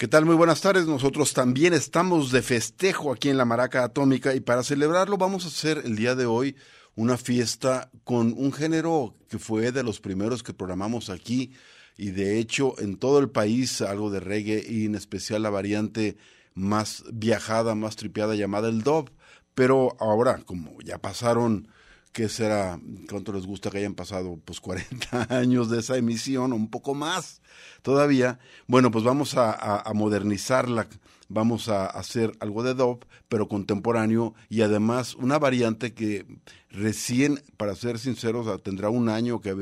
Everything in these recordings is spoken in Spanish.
¿Qué tal? Muy buenas tardes. Nosotros también estamos de festejo aquí en la Maraca Atómica y para celebrarlo vamos a hacer el día de hoy una fiesta con un género que fue de los primeros que programamos aquí y de hecho en todo el país algo de reggae y en especial la variante más viajada, más tripeada llamada el dub. Pero ahora, como ya pasaron ¿qué será? ¿Cuánto les gusta que hayan pasado? Pues 40 años de esa emisión, un poco más todavía. Bueno, pues vamos a, modernizarla, vamos a hacer algo de dub, pero contemporáneo y además una variante que recién, para ser sinceros, tendrá un año que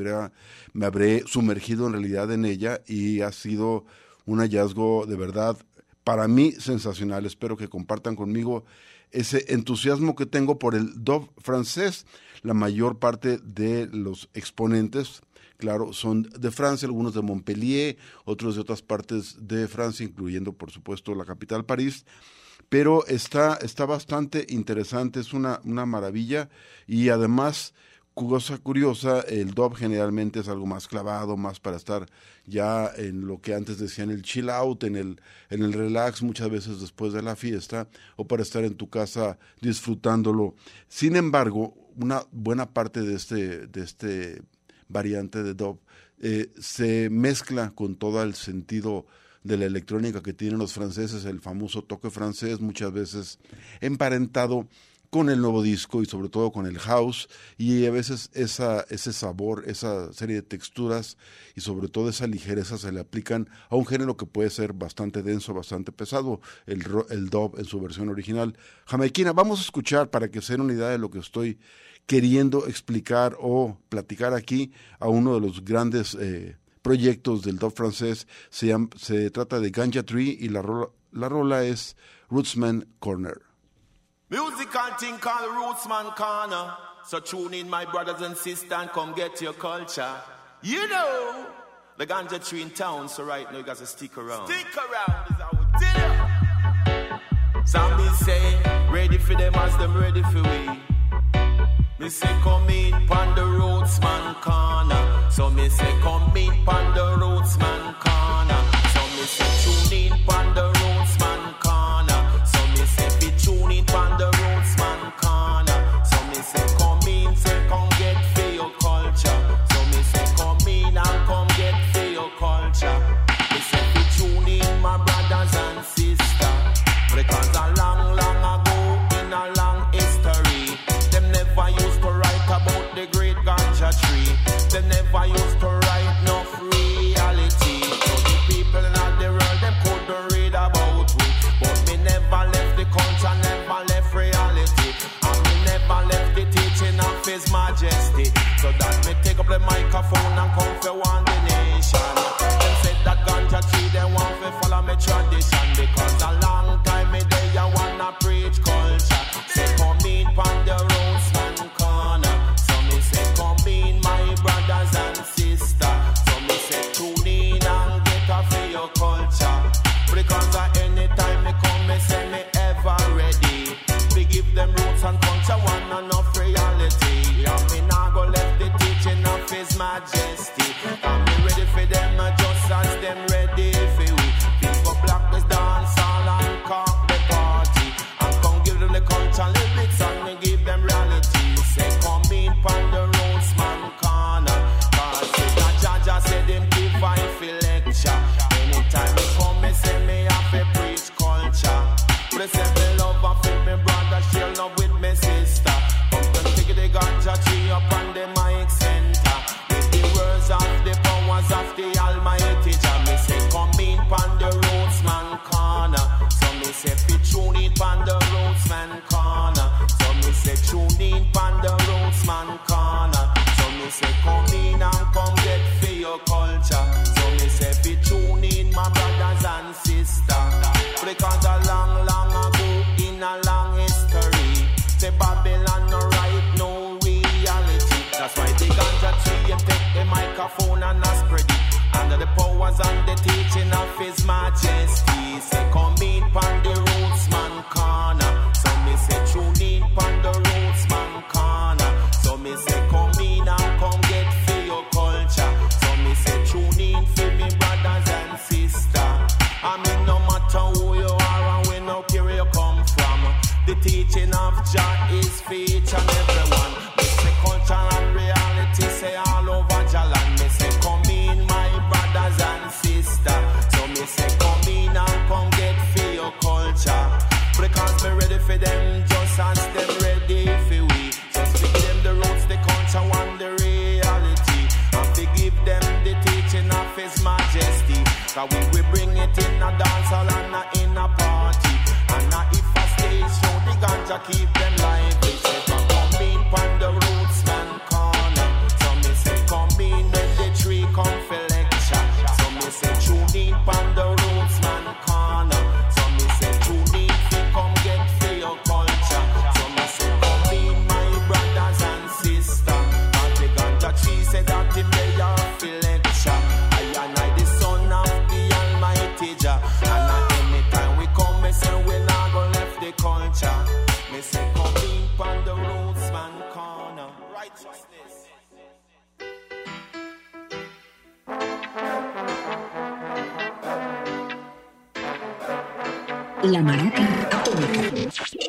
me habré sumergido en realidad en ella y ha sido un hallazgo de verdad para mí sensacional. Espero que compartan conmigo ese entusiasmo que tengo por el dub francés. La mayor parte de los exponentes, claro, son de Francia, algunos de Montpellier, otros de otras partes de Francia, incluyendo, por supuesto, la capital París. Pero está, está bastante interesante, es una, una maravilla. Y además cosa curiosa, el dub generalmente es algo más clavado, más para estar ya en lo que antes decían el chill out, en el, en el relax, muchas veces después de la fiesta, o para estar en tu casa disfrutándolo. Sin embargo, una buena parte de este, de este variante de dub eh, se mezcla con todo el sentido de la electrónica que tienen los franceses, el famoso toque francés, muchas veces emparentado con el nuevo disco y sobre todo con el house y a veces esa, ese sabor, esa serie de texturas y sobre todo esa ligereza se le aplican a un género que puede ser bastante denso, bastante pesado, el, el dub en su versión original. Jamaiquina, vamos a escuchar para que se den una idea de lo que estoy queriendo explicar o platicar aquí a uno de los grandes eh, proyectos del dub francés. Se, se trata de Ganja Tree y la rola, la rola es Rootsman Corner. Musical thing called Rootsman Corner. So tune in, my brothers and sisters, and come get your culture. You know, the ganja tree in town, so right now you got to stick around. Stick around is we do. Some me say, ready for them as them ready for we. Me say, come in, pan the Rootsman Corner. So me say, come in, pan the Rootsman Corner. So me say, tune in, pan the microphone and come for say come in and come get for your culture. So me say be tune in my brothers and sisters. Because a long, long ago in a long history, say Babylon no right no reality. That's why they ganja tree and take the microphone and I spread it. Under the powers and the teaching of His Majesty, say come in pon the roots man. Of is everyone. Culture and reality say all over Jalan. Come in my brothers and sisters. So come in and come get for your culture. Ready for them just as them ready for we. Them the roots, the culture and the reality. And to give them the teaching of His Majesty. Cause we will bring it in a and a in a party. And if show, the ganja keep La Maraca.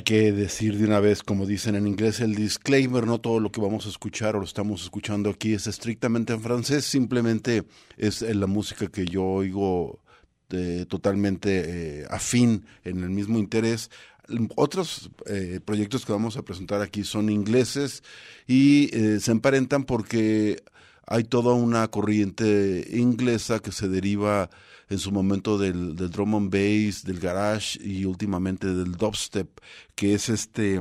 Hay que decir de una vez, como dicen en inglés, el disclaimer, no todo lo que vamos a escuchar o lo estamos escuchando aquí es estrictamente en francés, simplemente es la música que yo oigo eh, totalmente eh, afín en el mismo interés. Otros eh, proyectos que vamos a presentar aquí son ingleses y se emparentan porque hay toda una corriente inglesa que se deriva en su momento del, del drum and bass, del garage y últimamente del dubstep, que es este,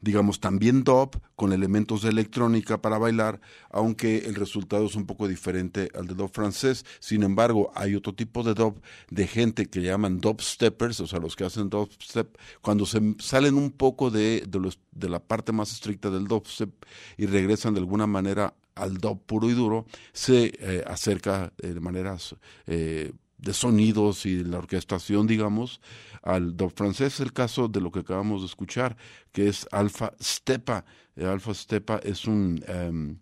digamos, también dub con elementos de electrónica para bailar, aunque el resultado es un poco diferente al de dub francés. Sin embargo, hay otro tipo de dub de gente que llaman dubsteppers, o sea, los que hacen dubstep, cuando se salen un poco de, de, los, de la parte más estricta del dubstep y regresan de alguna manera al dub puro y duro, se eh, acerca de maneras eh, de sonidos y de la orquestación, digamos, al do francés. El caso de lo que acabamos de escuchar, que es Alfa Stepa. Alfa Stepa es un em,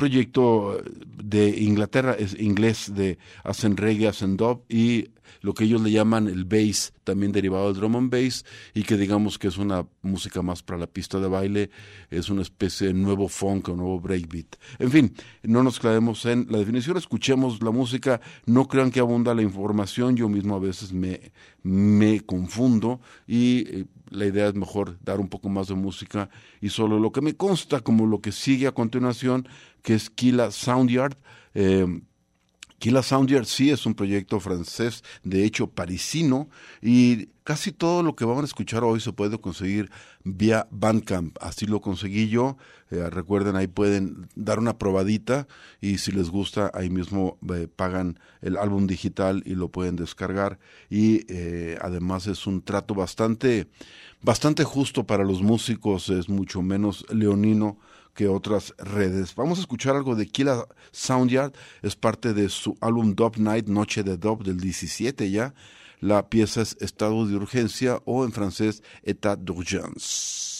proyecto de Inglaterra, es inglés, de hacen reggae, hacen dub y lo que ellos le llaman el bass, también derivado del drum and bass, y que digamos que es una música más para la pista de baile, es una especie de nuevo funk o nuevo breakbeat. En fin, no nos clavemos en la definición, escuchemos la música, no crean que abunda la información, yo mismo a veces me, me confundo y eh, la idea es mejor dar un poco más de música y solo lo que me consta como lo que sigue a continuación, que es Kila Soundyard. Eh, Kila Soundyard sí es un proyecto francés, de hecho parisino, y casi todo lo que vamos a escuchar hoy se puede conseguir vía Bandcamp. Así lo conseguí yo. Eh, recuerden, ahí pueden dar una probadita y si les gusta, ahí mismo eh, pagan el álbum digital y lo pueden descargar. Y eh, además es un trato bastante, bastante justo para los músicos, es mucho menos leonino que otras redes. Vamos a escuchar algo de Killa Soundyard, es parte de su álbum Dub Night, Noche de Dub del 17 ya. La pieza es Estado de Urgencia o en francés État d'urgence.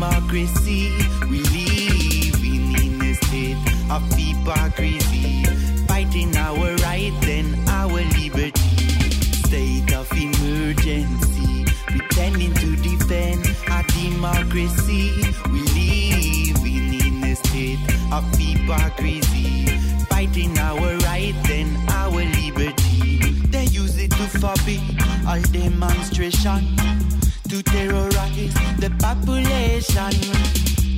Democracy. We living in a state of hypocrisy, fighting our rights and our liberty. State of emergency, pretending to defend our democracy. We living in a state of hypocrisy, fighting our rights and our liberty. They use it to forbid all demonstration to terrorize the population.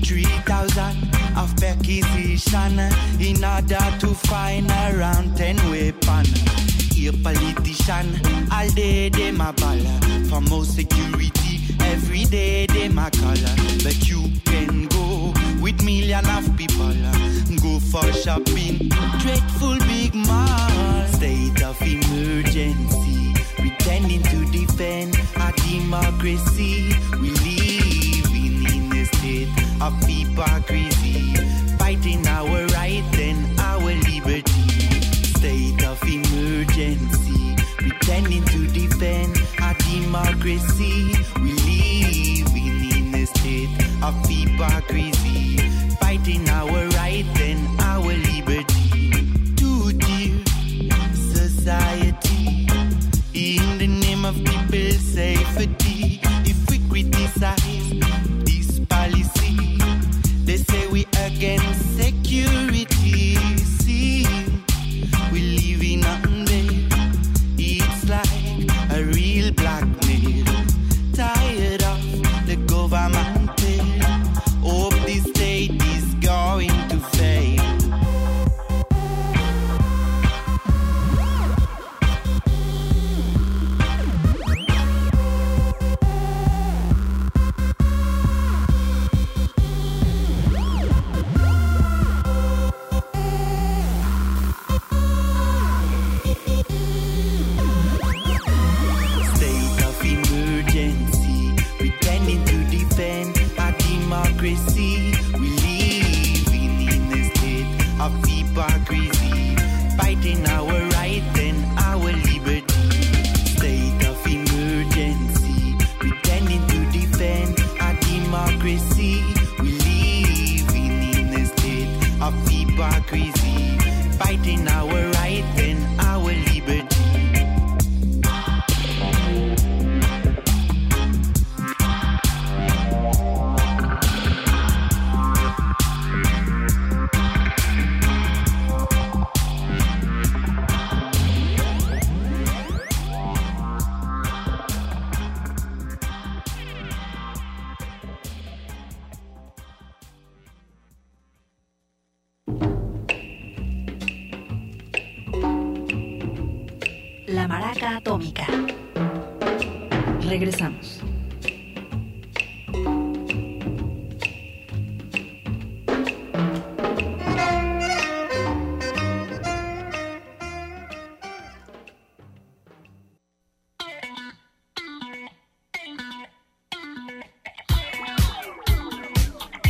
3,000 of perquisition in order to find around 10 weapons. Here politician, all day they ball for more security. Every day they a call, but you can go with million of people. Go for shopping, dreadful big mall, state of emergency, pretending to defend our democracy. We living in a state of hypocrisy, fighting our rights and our liberty. State of emergency, pretending to defend our democracy. We living in a state of hypocrisy, fighting our rights and of people's safety, if we criticize this policy, they say we against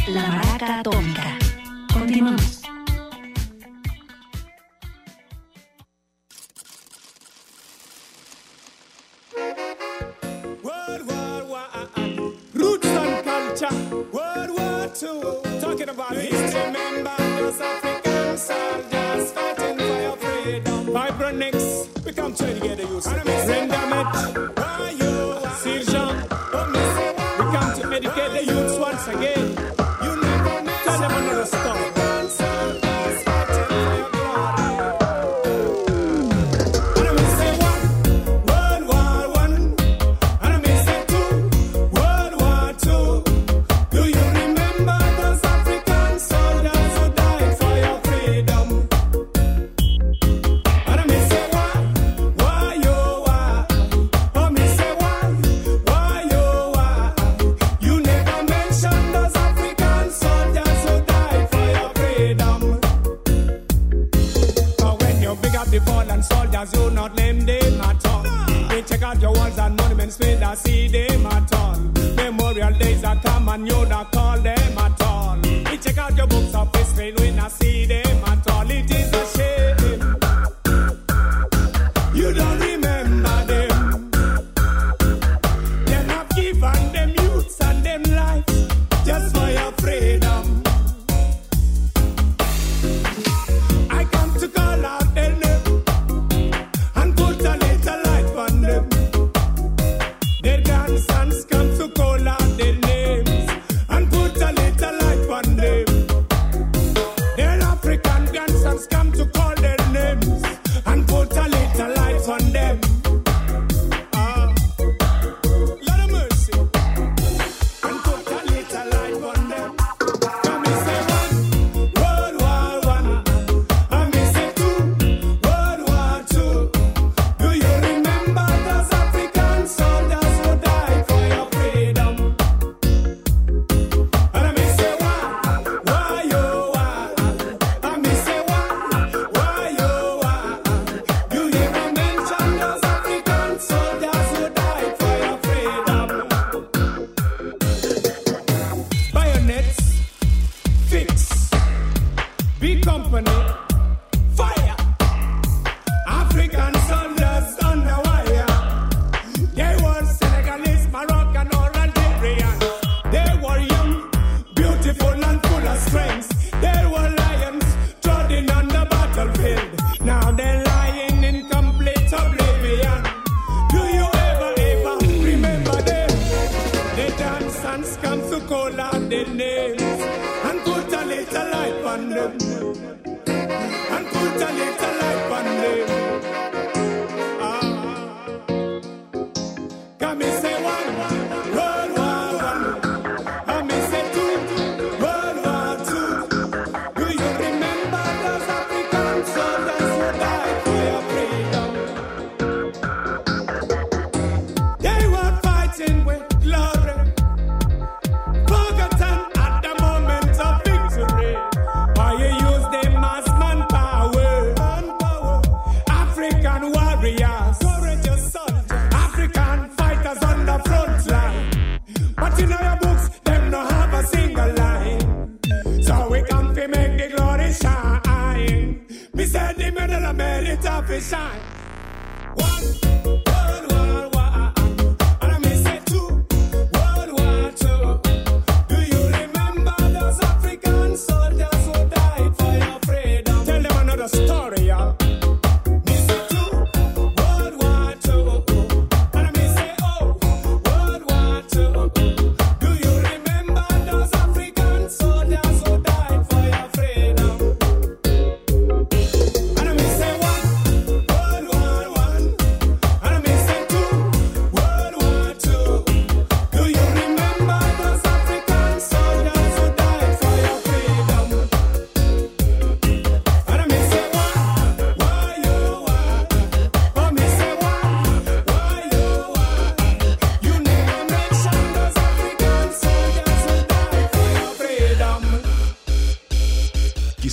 La maraca atómica. Continuamos.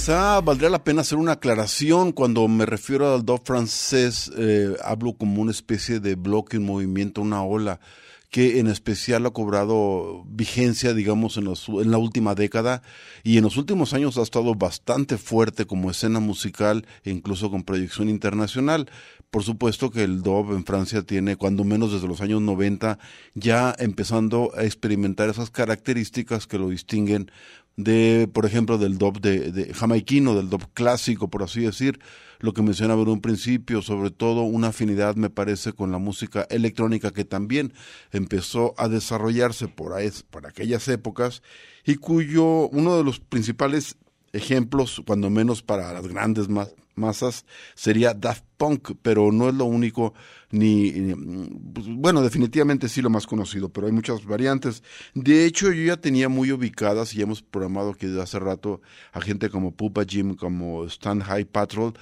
Valdría la pena hacer una aclaración. Cuando me refiero al dub francés, eh, hablo como una especie de bloque, un movimiento, una ola que en especial ha cobrado vigencia, digamos, en, en la última década y en los últimos años ha estado bastante fuerte como escena musical e incluso con proyección internacional. Por supuesto que el dub en Francia tiene, cuando menos desde los años 90, ya empezando a experimentar esas características que lo distinguen de, por ejemplo, del dub de, de jamaiquino, del dub clásico, por así decir, lo que mencionaba en un principio, sobre todo una afinidad, me parece, con la música electrónica que también empezó a desarrollarse por, por aquellas épocas y cuyo uno de los principales ejemplos, cuando menos para las grandes masas, sería Daft Punk, pero no es lo único, ni, pues, bueno, definitivamente sí lo más conocido, pero hay muchas variantes. De hecho, yo ya tenía muy ubicadas, y hemos programado que desde hace rato, a gente como Pupa Jim, como Stan High Patrol,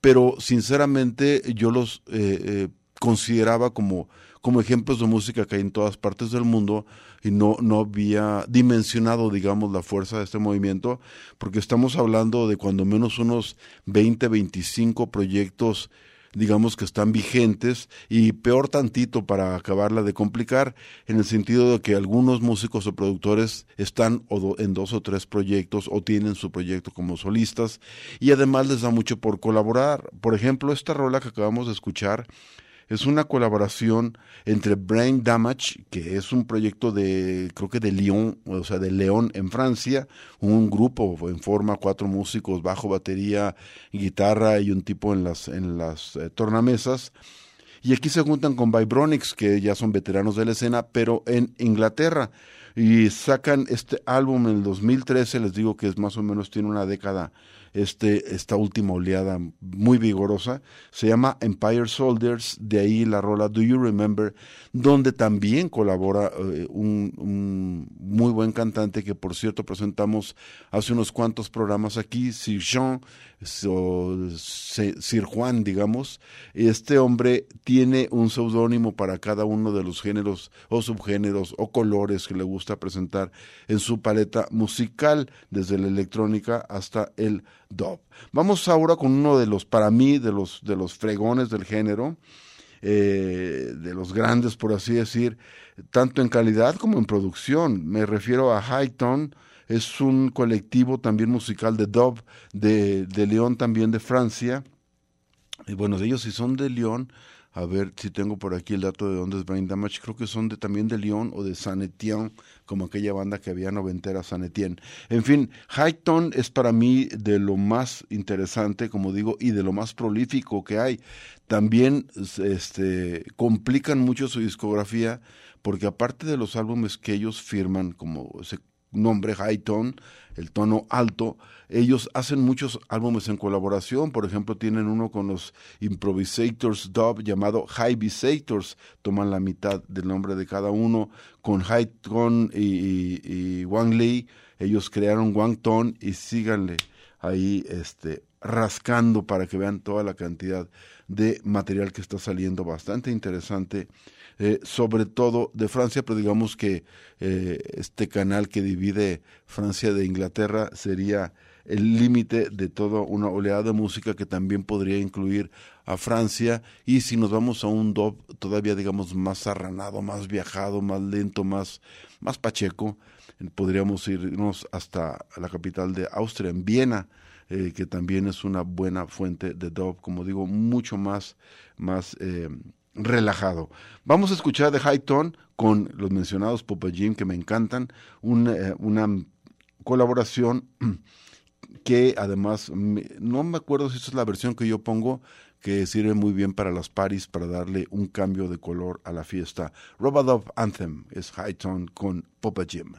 pero sinceramente yo los eh, eh, consideraba como, como ejemplos de música que hay en todas partes del mundo y no, no había dimensionado, digamos, la fuerza de este movimiento, porque estamos hablando de cuando menos unos 20, 25 proyectos digamos que están vigentes y peor tantito para acabarla de complicar en el sentido de que algunos músicos o productores están en dos o tres proyectos o tienen su proyecto como solistas y además les da mucho por colaborar. Por ejemplo, esta rola que acabamos de escuchar es una colaboración entre Brain Damage, que es un proyecto de, creo que de Lyon, o sea, de León en Francia, un grupo en forma, cuatro músicos, bajo, batería, guitarra y un tipo en las, en las eh, tornamesas. Y aquí se juntan con Vibronics, que ya son veteranos de la escena, pero en Inglaterra. Y sacan este álbum en el 2013, les digo que es más o menos, tiene una década este, esta última oleada muy vigorosa. Se llama Empire Soldiers, de ahí la rola Do You Remember, donde también colabora eh, un, muy buen cantante que por cierto presentamos hace unos cuantos programas aquí, Sir Jean, Sir Juan, digamos. Este hombre tiene un seudónimo para cada uno de los géneros o subgéneros o colores que le gusta presentar en su paleta musical, desde la electrónica hasta el Vamos ahora con uno de los, para mí, de los, de los fregones del género, eh, de los grandes, por así decir, tanto en calidad como en producción. Me refiero a Highton, es un colectivo también musical de dub de, de León, también de Francia. Y bueno, ellos si son de León, a ver si tengo por aquí el dato de dónde es Brain Damage. Creo que son de, también de Lyon o de San Etienne, como aquella banda que había noventera San Etienne. En fin, Highton es para mí de lo más interesante, como digo, y de lo más prolífico que hay. También este, complican mucho su discografía, porque aparte de los álbumes que ellos firman, como ese nombre Highton, el tono alto, ellos hacen muchos álbumes en colaboración, por ejemplo, tienen uno con los Improvisators Dub llamado Visators, toman la mitad del nombre de cada uno, con Highton y, y, Wang Lee, ellos crearon Wang Ton y síganle ahí este rascando para que vean toda la cantidad de material que está saliendo bastante interesante eh, sobre todo de Francia, pero digamos que eh, este canal que divide Francia de Inglaterra sería el límite de toda una oleada de música que también podría incluir a Francia. Y si nos vamos a un dub todavía digamos más arranado, más viajado, más lento, más, más pacheco, podríamos irnos hasta la capital de Austria, en Viena, eh, que también es una buena fuente de dub, como digo, mucho más, más relajado. Vamos a escuchar de High Tone con los mencionados Popa Jim que me encantan, eh, una, colaboración que además no me acuerdo si esta es la versión que yo pongo que sirve muy bien para las paris para darle un cambio de color a la fiesta. Robadov Anthem es High Tone con Popa Jim.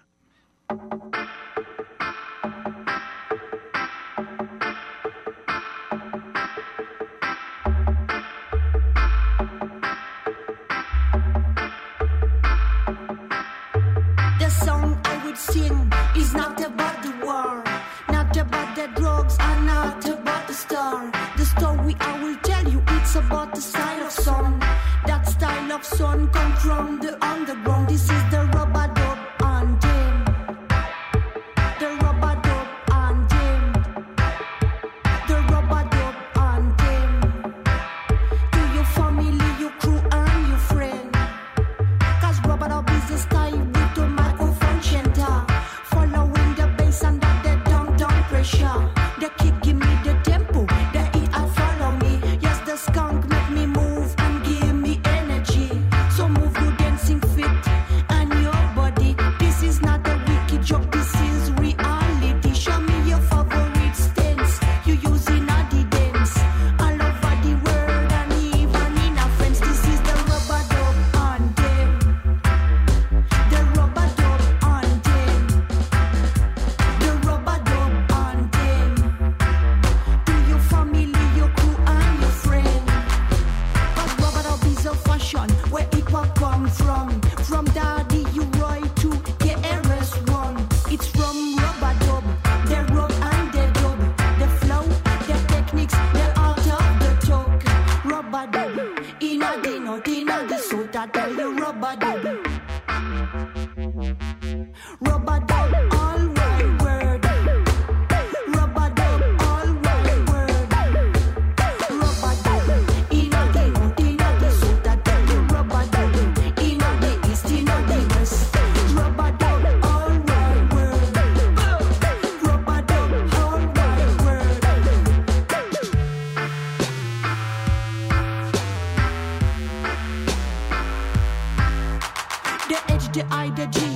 the I, the G.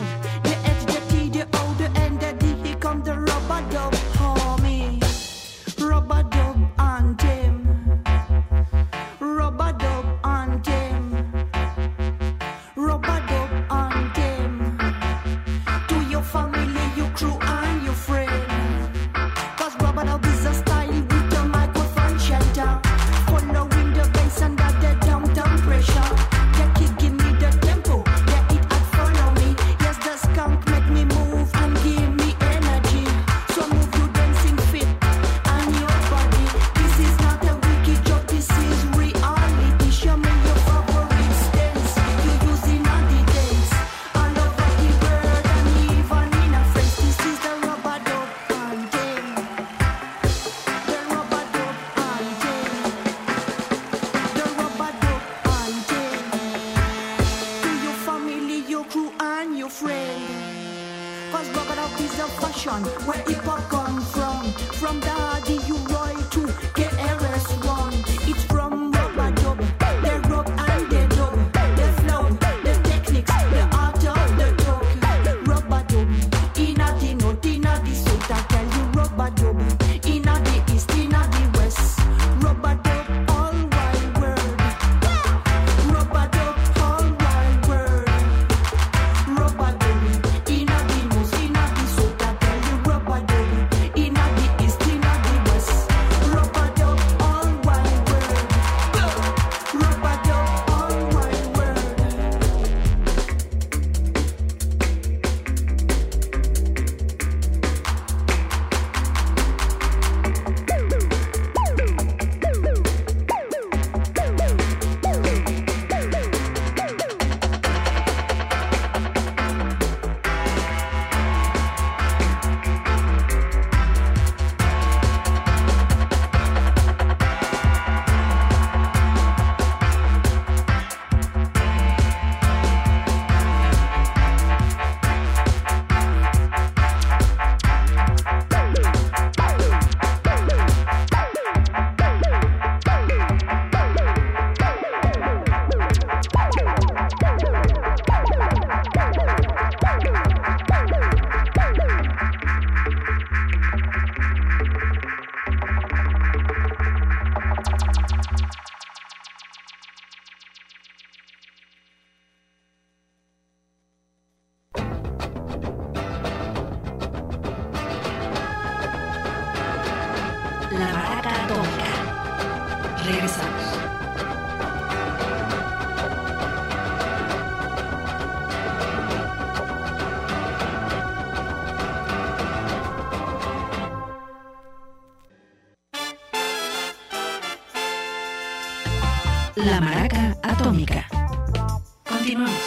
Continuamos.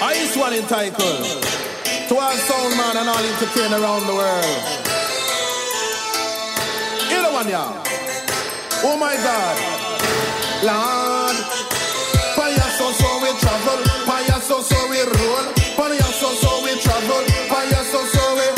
I is one entitled to all sound man and all entertain around the world. You know one, yeah. Oh my God, Lord, fire so so we travel, fire so so we roll, fire so so we travel, fire so so we.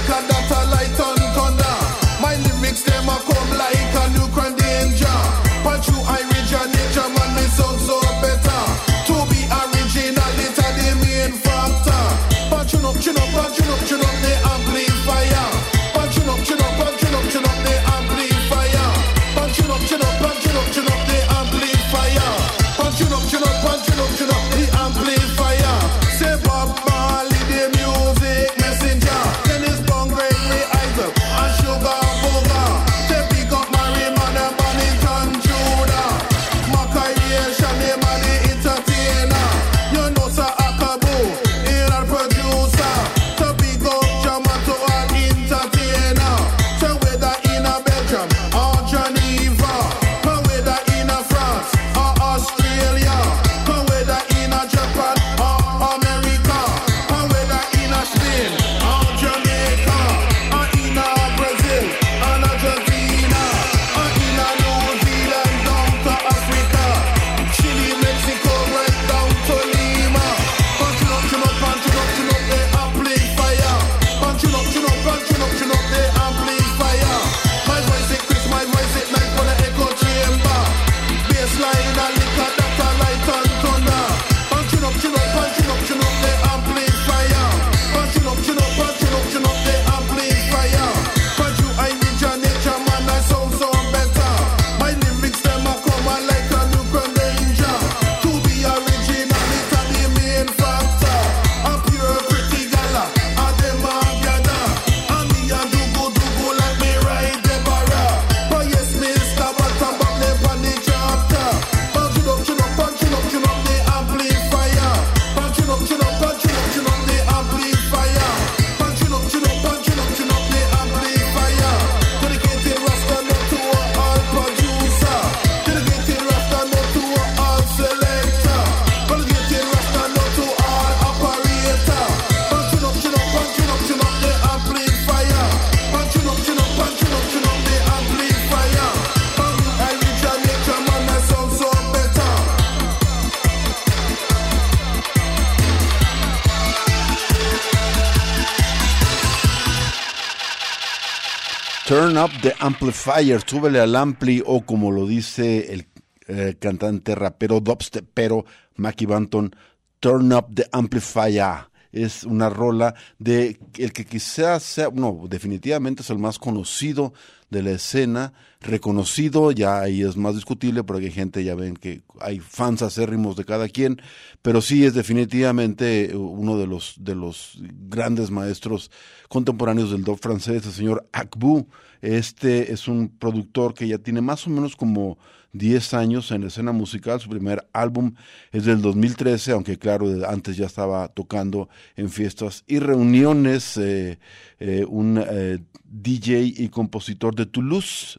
Turn up the amplifier, súbele al ampli o como lo dice el eh, cantante rapero dubstepero Mackie Banton, Turn up the amplifier. Es una rola de el que quizás sea, no, definitivamente es el más conocido de la escena, reconocido, ya ahí es más discutible porque hay gente, ya ven que hay fans acérrimos de cada quien, pero sí es definitivamente uno de los, de los grandes maestros contemporáneos del dub francés, el señor Akbu. Este es un productor que ya tiene más o menos como 10 años en la escena musical. Su primer álbum es del 2013, aunque claro, antes ya estaba tocando en fiestas y reuniones. Eh, eh, un eh, DJ y compositor de Toulouse.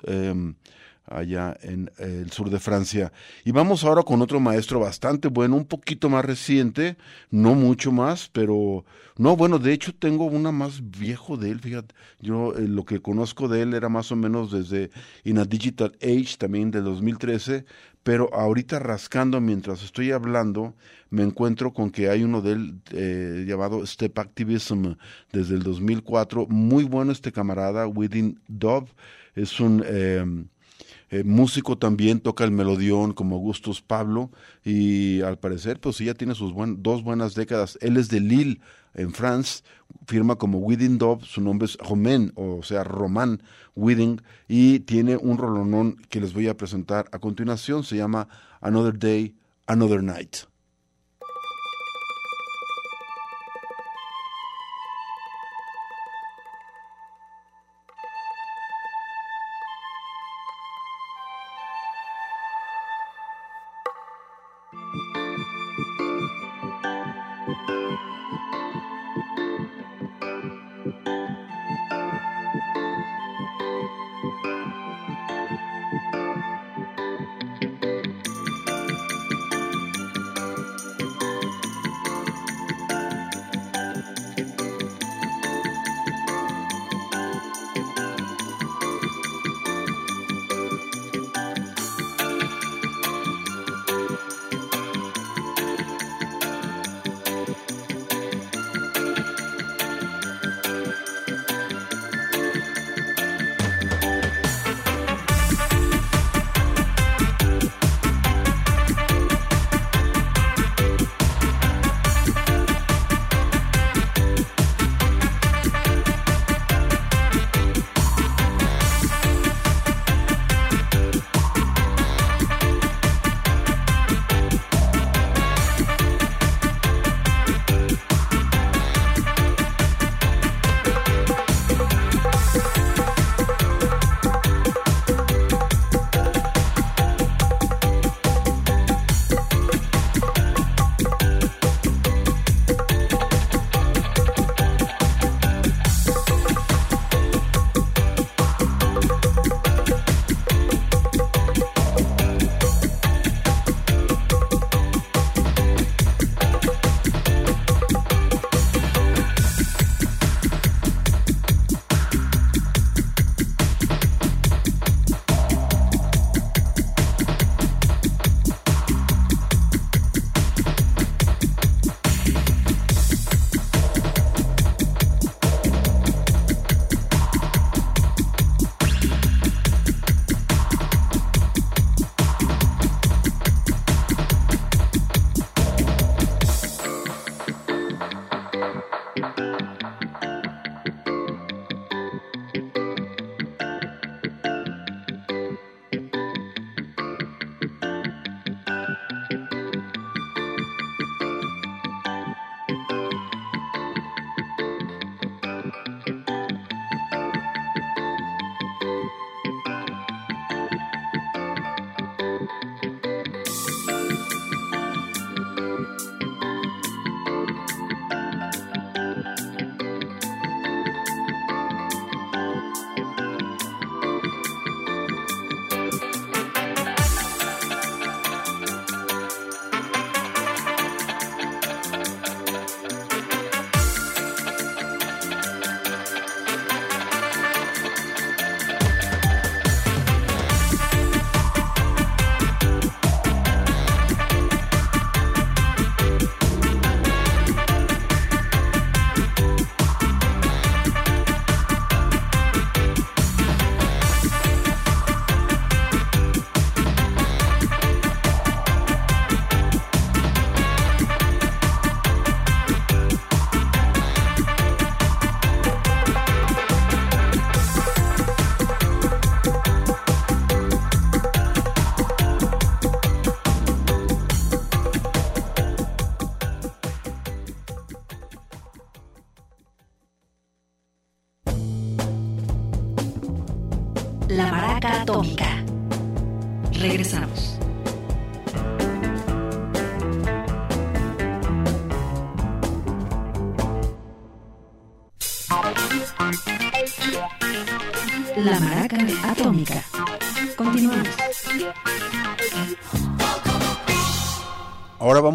Allá en eh, el sur de Francia. Y vamos ahora con otro maestro bastante bueno, un poquito más reciente, no mucho más, pero no, bueno, de hecho tengo una más viejo de él, fíjate, yo eh, lo que conozco de él era más o menos desde In a Digital Age, también del 2013, pero ahorita rascando mientras estoy hablando, me encuentro con que hay uno de él eh, llamado Step Activism desde el 2004, muy bueno este camarada, Within Dove, es un... em, eh, músico también, toca el melodión como Augustus Pablo y al parecer pues ya tiene sus buen- dos buenas décadas. Él es de Lille, en France, firma como Within Dove, su nombre es Romain, o sea, Román Within, y tiene un rolonón que les voy a presentar a continuación, se llama Another Day, Another Night.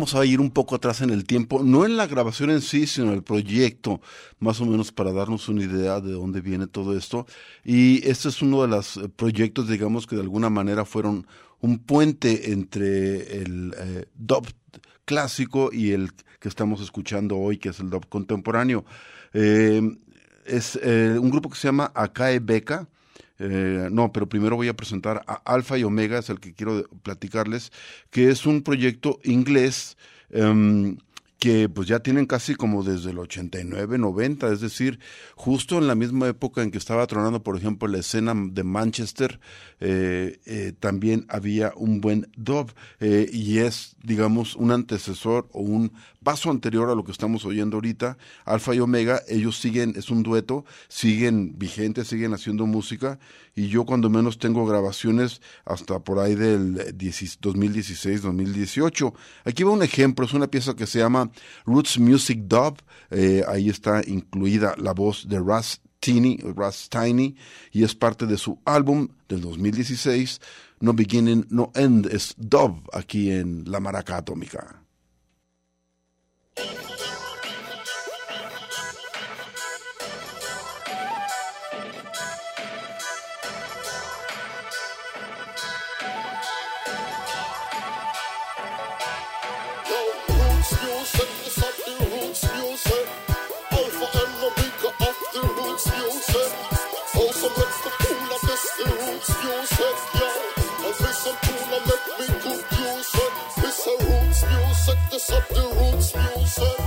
Vamos a ir un poco atrás en el tiempo, no en la grabación en sí, sino el proyecto, más o menos para darnos una idea de dónde viene todo esto. Y este es uno de los eh, proyectos, digamos, que de alguna manera fueron un puente entre el eh, dub clásico y el que estamos escuchando hoy, que es el dub contemporáneo. Eh, es un grupo que se llama Akae Beka. Eh, no, pero primero voy a presentar a Alfa y Omega, es el que quiero platicarles, que es un proyecto inglés em, que pues ya tienen casi como desde el 89, 90, es decir, justo en la misma época en que estaba tronando, por ejemplo, la escena de Manchester, eh, eh, también había un buen eh, y es, digamos, un antecesor o un paso anterior a lo que estamos oyendo ahorita. Alfa y Omega, ellos siguen, es un dueto, siguen vigentes, siguen haciendo música y yo cuando menos tengo grabaciones hasta por ahí del 2016, 2018. Aquí va un ejemplo, es una pieza que se llama Roots Music Dub, eh, ahí está incluida la voz de Russ Tiny, Russ Tiny, y es parte de su álbum del 2016, No Beginning, No End, es Dub aquí en La Maraca Atómica. Roots music, this of the roots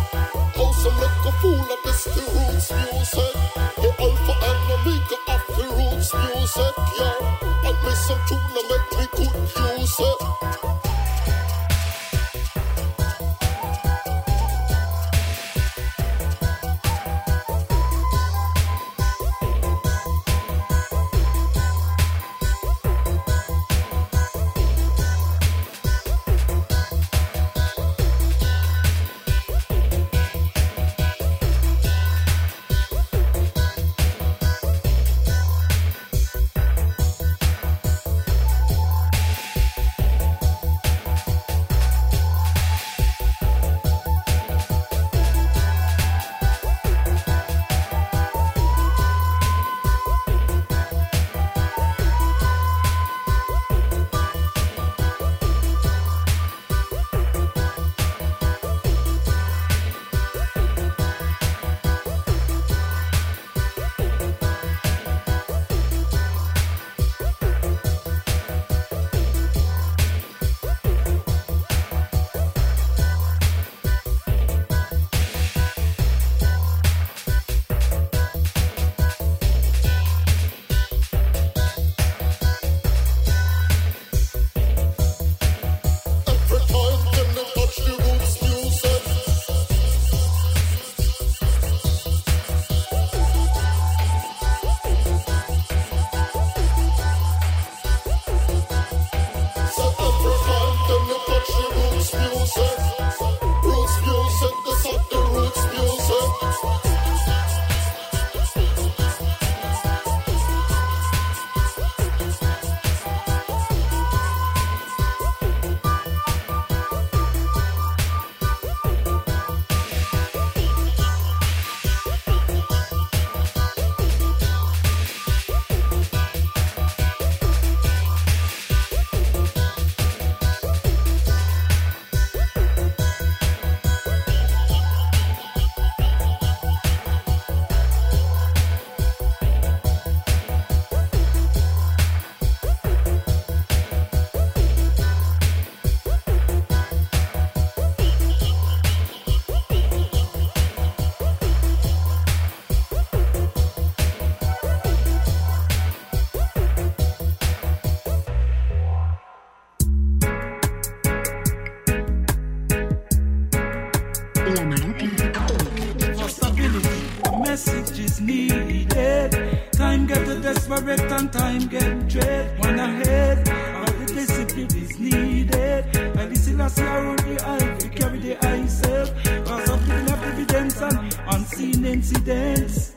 time get dread. One ahead, all the discipline is needed. And this is a around the eye, we carry the eye self. Cause of the of evidence and unseen incidents.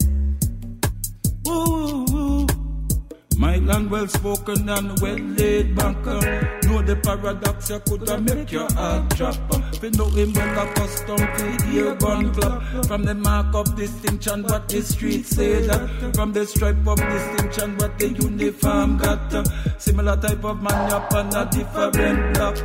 Ooh. My land well spoken and well laid back. uh. Know the paradox you could have make your heart drop. Fi know him well accustomed to hear gun clap. From the mark of distinction, what the streets say that. From the stripe of distinction, what the uniform got. Similar type of man up on a different block.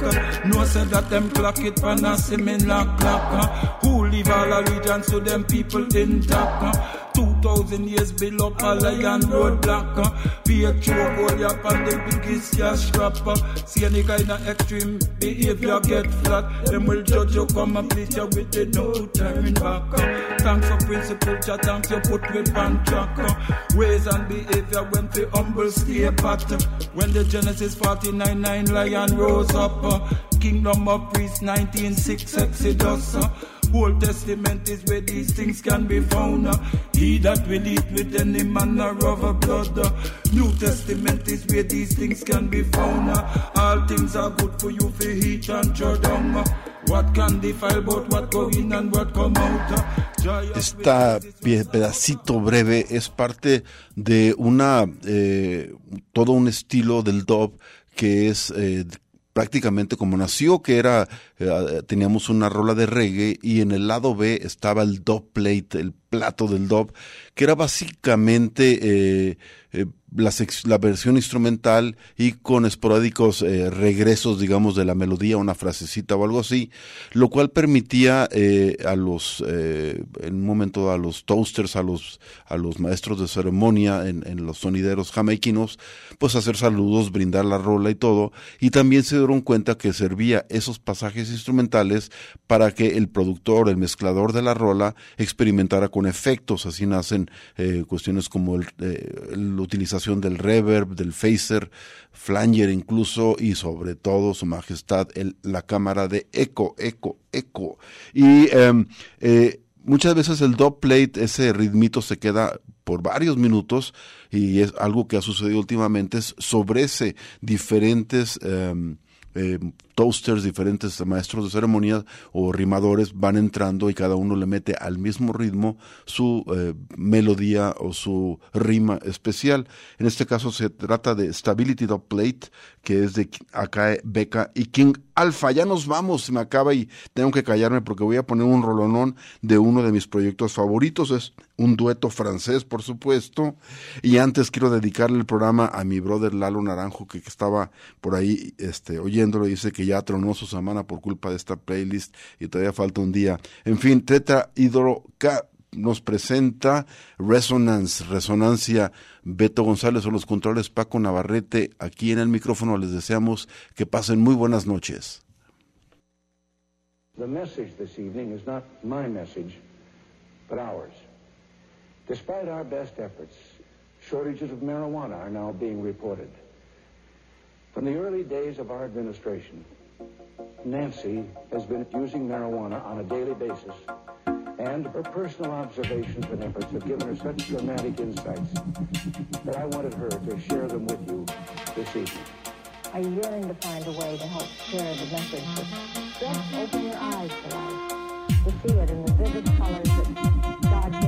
No say that them clock it on a similar clock. Who leave all our allegiance to them people uh. 2,000 years below lion roadblock. Uh. Be a hold up on the biggest cash rapper. See any kind of extreme behavior get flat. Them will judge you, come and please you with the no turning back. Uh. Thanks for principle, chat, thanks you put with on track. Uh. Ways and behavior when the humble stay pat. Uh. When the Genesis 49 9 lion rose up. Uh. Kingdom of Priests 196 Exodus. Uh. Old Testament is where these things can be found. uh. He that will eat with any manner of a blood. uh. New Testament is where these things can be found. uh. All things are good for you for heat and uh. What can defile but what go in and what come out. Esta pedacito breve es parte de una eh, todo un estilo del dub que es eh, prácticamente como nació, que era eh, teníamos una rola de reggae y en el lado B estaba el dub plate, el plato del dub, que era básicamente eh, la, versión instrumental y con esporádicos eh, regresos, digamos, de la melodía, una frasecita o algo así, lo cual permitía eh, a los, eh, en un momento a los toasters, a los, a los maestros de ceremonia en, los sonideros jamaiquinos, pues hacer saludos, brindar la rola y todo, y también se dieron cuenta que servía esos pasajes instrumentales para que el productor, el mezclador de la rola, experimentara con efectos, así nacen eh, cuestiones como el, la utilización del reverb, del phaser, flanger incluso, y sobre todo, su majestad, el, la cámara de eco, eco, eco. Y em, eh, muchas veces el dub plate, ese ritmito se queda por varios minutos y es algo que ha sucedido últimamente, es sobre ese diferentes em, eh, toasters, diferentes maestros de ceremonias o rimadores van entrando y cada uno le mete al mismo ritmo su eh, melodía o su rima especial. En este caso se trata de Stability Dub Plate, que es de Akae Beca y King Alpha. Ya nos vamos, se me acaba y tengo que callarme porque voy a poner un rolonón de uno de mis proyectos favoritos. Es un dueto francés, por supuesto. Y antes quiero dedicarle el programa a mi brother Lalo Naranjo, que, que estaba por ahí este, oyéndolo y dice que ya tronó su semana por culpa de esta playlist y todavía falta un día. En fin, Teta Hidro K nos presenta Resonance, Resonancia. Beto González o los controles Paco Navarrete. Aquí en el micrófono les deseamos que pasen muy buenas noches. The message this evening is not my message, but ours. Despite our best efforts, shortages of marijuana are now being reported. From the early days of our administration, Nancy has been using marijuana on a daily basis, and her personal observations and efforts have given her such dramatic insights that I wanted her to share them with you this evening. You willing to find a way to help share the message that just open your eyes to life, to see it in the vivid colors that God gave